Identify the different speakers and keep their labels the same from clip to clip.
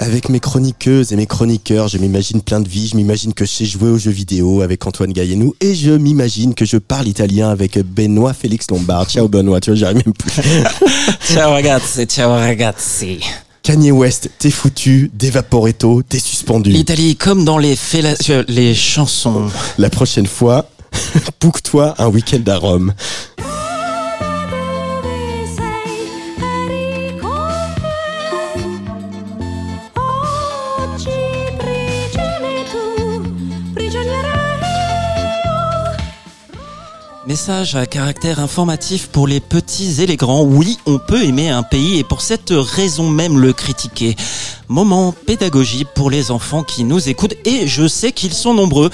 Speaker 1: Avec mes chroniqueuses et mes chroniqueurs, je m'imagine plein de vie. Je m'imagine que je sais jouer aux jeux vidéo avec Antoine Gaillenou. Et je m'imagine que je parle italien avec Benoît Félix Lombard. Ciao Benoît, tu vois, j'arrive même plus.
Speaker 2: ciao ragazzi, ciao ragazzi.
Speaker 1: Kanye West, t'es foutu, Devaporetto, t'es suspendu.
Speaker 2: L'Italie, comme dans les, les chansons.
Speaker 1: La prochaine fois, book-toi un week-end à Rome.
Speaker 2: Message à caractère informatif pour les petits et les grands. Oui, on peut aimer un pays et pour cette raison même le critiquer. Moment pédagogie pour les enfants qui nous écoutent et je sais qu'ils sont nombreux.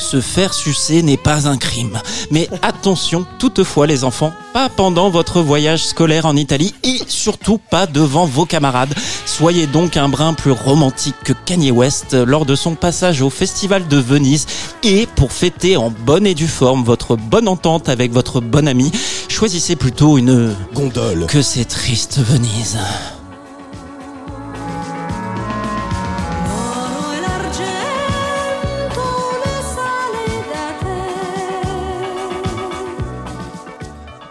Speaker 2: Se faire sucer n'est pas un crime. Mais attention toutefois les enfants, pas pendant votre voyage scolaire en Italie et surtout pas devant vos camarades. Soyez donc un brin plus romantique que Kanye West lors de son passage au Festival de Venise et pour fêter en bonne et due forme votre bonne entente avec votre bon ami, choisissez plutôt une
Speaker 1: gondole
Speaker 2: que c'est triste Venise.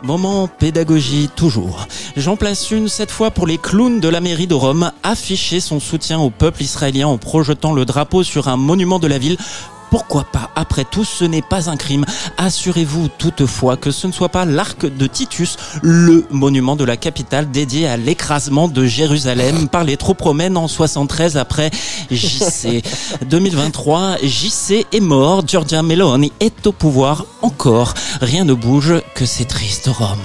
Speaker 2: Moment pédagogie toujours. J'en place une cette fois pour les clowns de la mairie de Rome, afficher son soutien au peuple israélien en projetant le drapeau sur un monument de la ville pourquoi pas Après tout, ce n'est pas un crime. Assurez-vous toutefois que ce ne soit pas l'arc de Titus, le monument de la capitale dédié à l'écrasement de Jérusalem par les troupes romaines en 73 après JC. 2023, JC est mort, Giorgia Meloni est au pouvoir encore. Rien ne bouge que ces tristes Rome.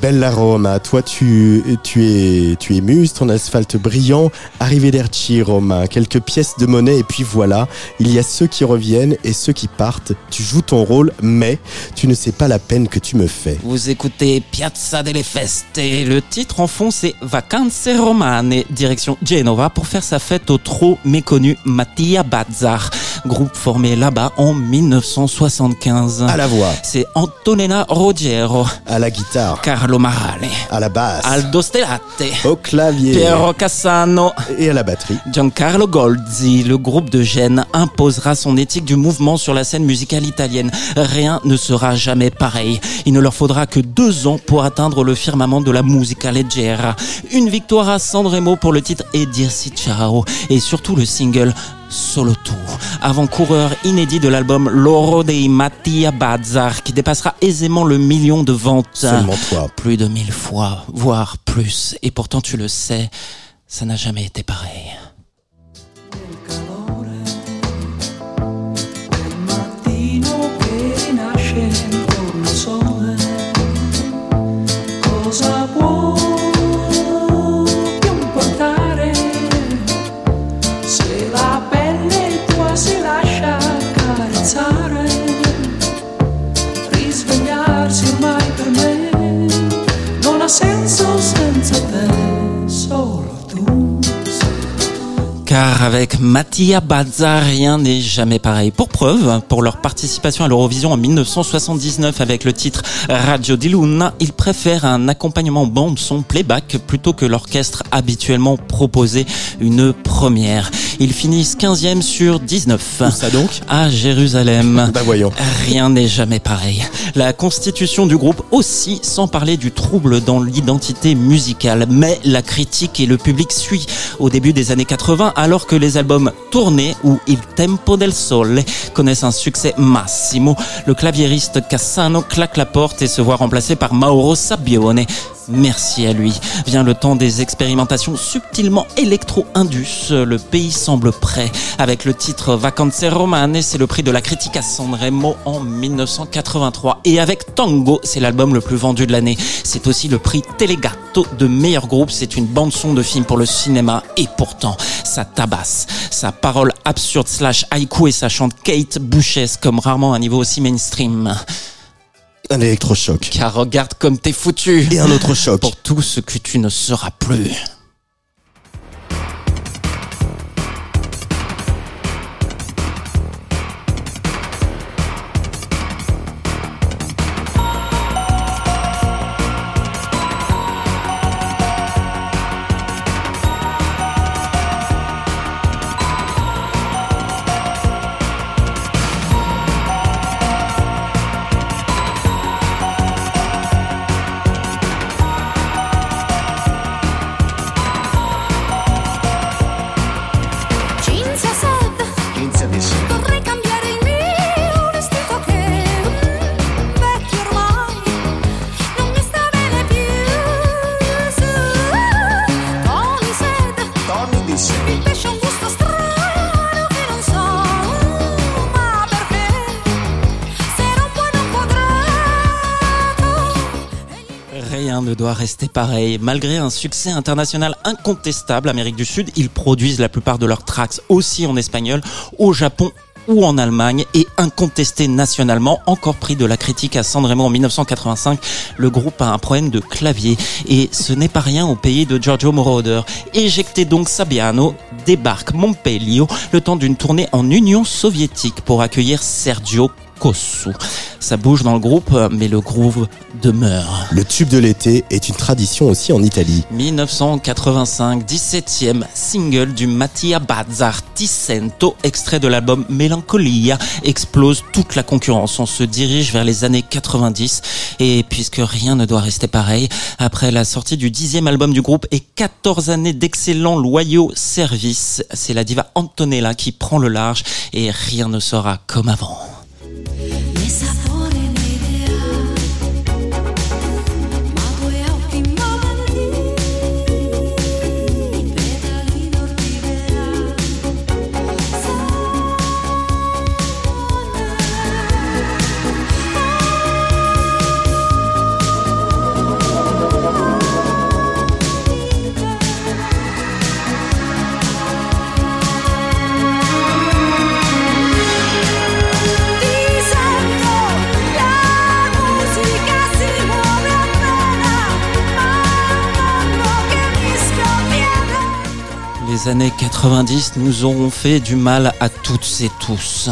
Speaker 1: Bella Roma, toi tu, tu es tu es muse, ton asphalte brillant, arrivederci Roma, quelques pièces de monnaie et puis voilà, il y a ceux qui reviennent et ceux qui partent. Tu joues ton rôle, mais tu ne sais pas la peine que tu me fais.
Speaker 2: Vous écoutez Piazza delle Feste et le titre en fond c'est Vacanze Romane, direction Genova pour faire sa fête au trop méconnu Mattia Bazzar, groupe formé là-bas en 1975.
Speaker 1: À la voix.
Speaker 2: C'est Antonella Roggiero.
Speaker 1: À la guitare.
Speaker 2: Carlo Marale.
Speaker 1: À la basse.
Speaker 2: Aldo Stellate.
Speaker 1: Au clavier.
Speaker 2: Piero Cassano.
Speaker 1: Et à la batterie.
Speaker 2: Giancarlo Golzi. Le groupe de Gênes imposera son éthique du mouvement sur la scène musicale italienne. Rien ne sera jamais pareil. Il ne leur faudra que deux ans pour atteindre le firmament de la musica leggera. Une victoire à Sanremo pour le titre Et Dirsi Ciao. Et surtout le single Solo Tu, avant-coureur inédit de l'album Loro dei Mattia Bazzar, qui dépassera aisément le million de ventes.
Speaker 1: Seulement toi.
Speaker 2: Plus de mille fois, voire plus. Et pourtant, tu le sais, ça n'a jamais été pareil. Car avec Mattia Bazza, rien n'est jamais pareil. Pour preuve, pour leur participation à l'Eurovision en 1979 avec le titre Radio di Luna, ils préfèrent un accompagnement bande son playback plutôt que l'orchestre habituellement proposé, une première. Ils finissent 15e sur 19.
Speaker 1: Où ça donc?
Speaker 2: À Jérusalem.
Speaker 1: bah voyons.
Speaker 2: Rien n'est jamais pareil. La constitution du groupe aussi, sans parler du trouble dans l'identité musicale. Mais la critique et le public suit au début des années 80 alors que les albums Tournée ou Il Tempo del Sole connaissent un succès massimo. Le claviériste Cassano claque la porte et se voit remplacé par Mauro Sabbione. Merci à lui. Vient le temps des expérimentations subtilement électro-indus. Le pays semble prêt. Avec le titre Vacanze Romane, c'est le prix de la critique à Sanremo en 1983. Et avec Tango, c'est l'album le plus vendu de l'année. C'est aussi le prix Telegato de meilleur groupe. C'est une bande son de film pour le cinéma. Et pourtant, ça tabasse. Sa parole absurde slash haïku et ça chante Kate Bouchesse comme rarement à un niveau aussi mainstream.
Speaker 1: Un électrochoc.
Speaker 2: Car regarde comme t'es foutu.
Speaker 1: Et un autre choc.
Speaker 2: Pour tout ce que tu ne seras plus. Ne doit rester pareil. Malgré un succès international incontestable, Amérique du Sud, ils produisent la plupart de leurs tracks aussi en espagnol, au Japon ou en Allemagne et incontesté nationalement, encore pris de la critique à Sanremo en 1985, le groupe a un problème de clavier et ce n'est pas rien au pays de Giorgio Moroder. Éjecté donc Sabiano, débarque Montpellier le temps d'une tournée en Union soviétique pour accueillir Sergio Ça bouge dans le groupe, mais le groove demeure.
Speaker 1: Le tube de l'été est une tradition aussi en Italie.
Speaker 2: 1985, 17e single du Mattia Bazzar Ticento, extrait de l'album Melancolia, explose toute la concurrence. On se dirige vers les années 90 et puisque rien ne doit rester pareil, après la sortie du dixième album du groupe et 14 années d'excellents loyaux services, c'est la diva Antonella qui prend le large et rien ne sera comme avant.
Speaker 3: Ne
Speaker 2: Les années 90 nous auront fait du mal à toutes et tous.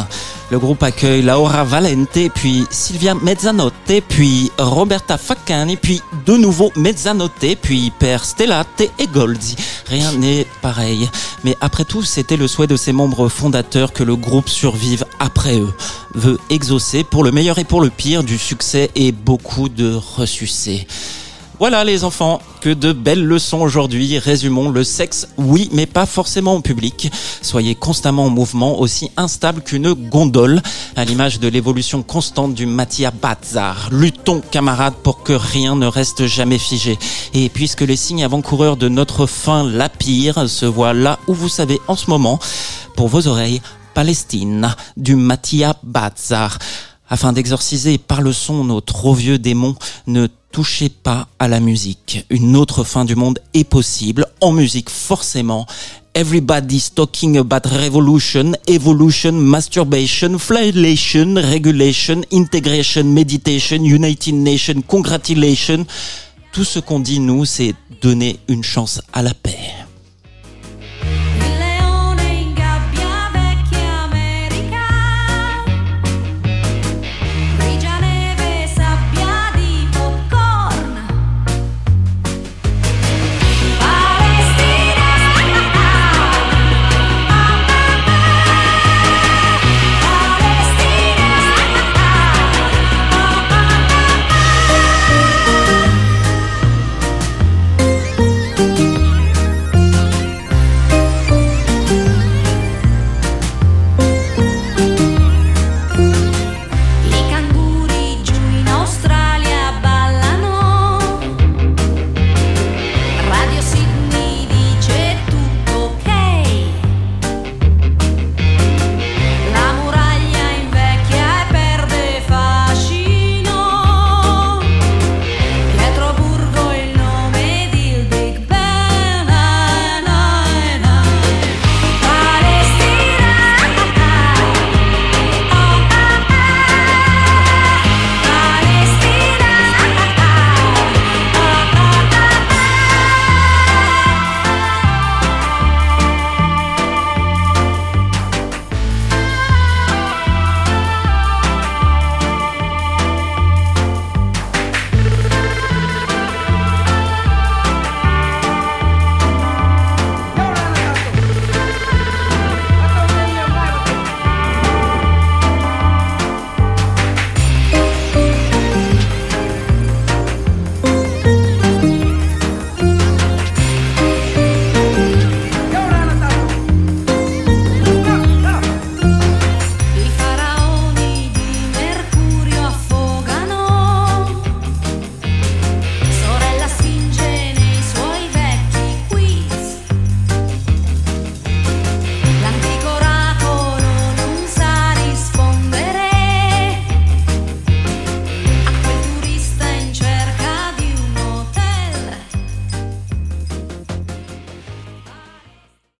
Speaker 2: Le groupe accueille Laura Valente, puis Silvia Mezzanotte, puis Roberta Faccani, puis de nouveau Mezzanotte, puis Per Stellate et Goldi. Rien n'est pareil. Mais après tout, c'était le souhait de ses membres fondateurs que le groupe survive après eux. Veut exaucer pour le meilleur et pour le pire du succès et beaucoup de ressucés. Voilà les enfants, que de belles leçons aujourd'hui. Résumons le sexe, oui, mais pas forcément au public. Soyez constamment en mouvement, aussi instable qu'une gondole, à l'image de l'évolution constante du Mattia Bazar. Luttons, camarades, pour que rien ne reste jamais figé. Et puisque les signes avant-coureurs de notre fin, la pire, se voient là où vous savez en ce moment, pour vos oreilles, Palestine, du Mattia Bazar. Afin d'exorciser par le son nos trop vieux démons, ne touchez pas à la musique. Une autre fin du monde est possible, en musique forcément. Everybody's talking about revolution, evolution, masturbation, flagellation, regulation, integration, meditation, United Nations, congratulation. Tout ce qu'on dit, nous, c'est donner une chance à la paix.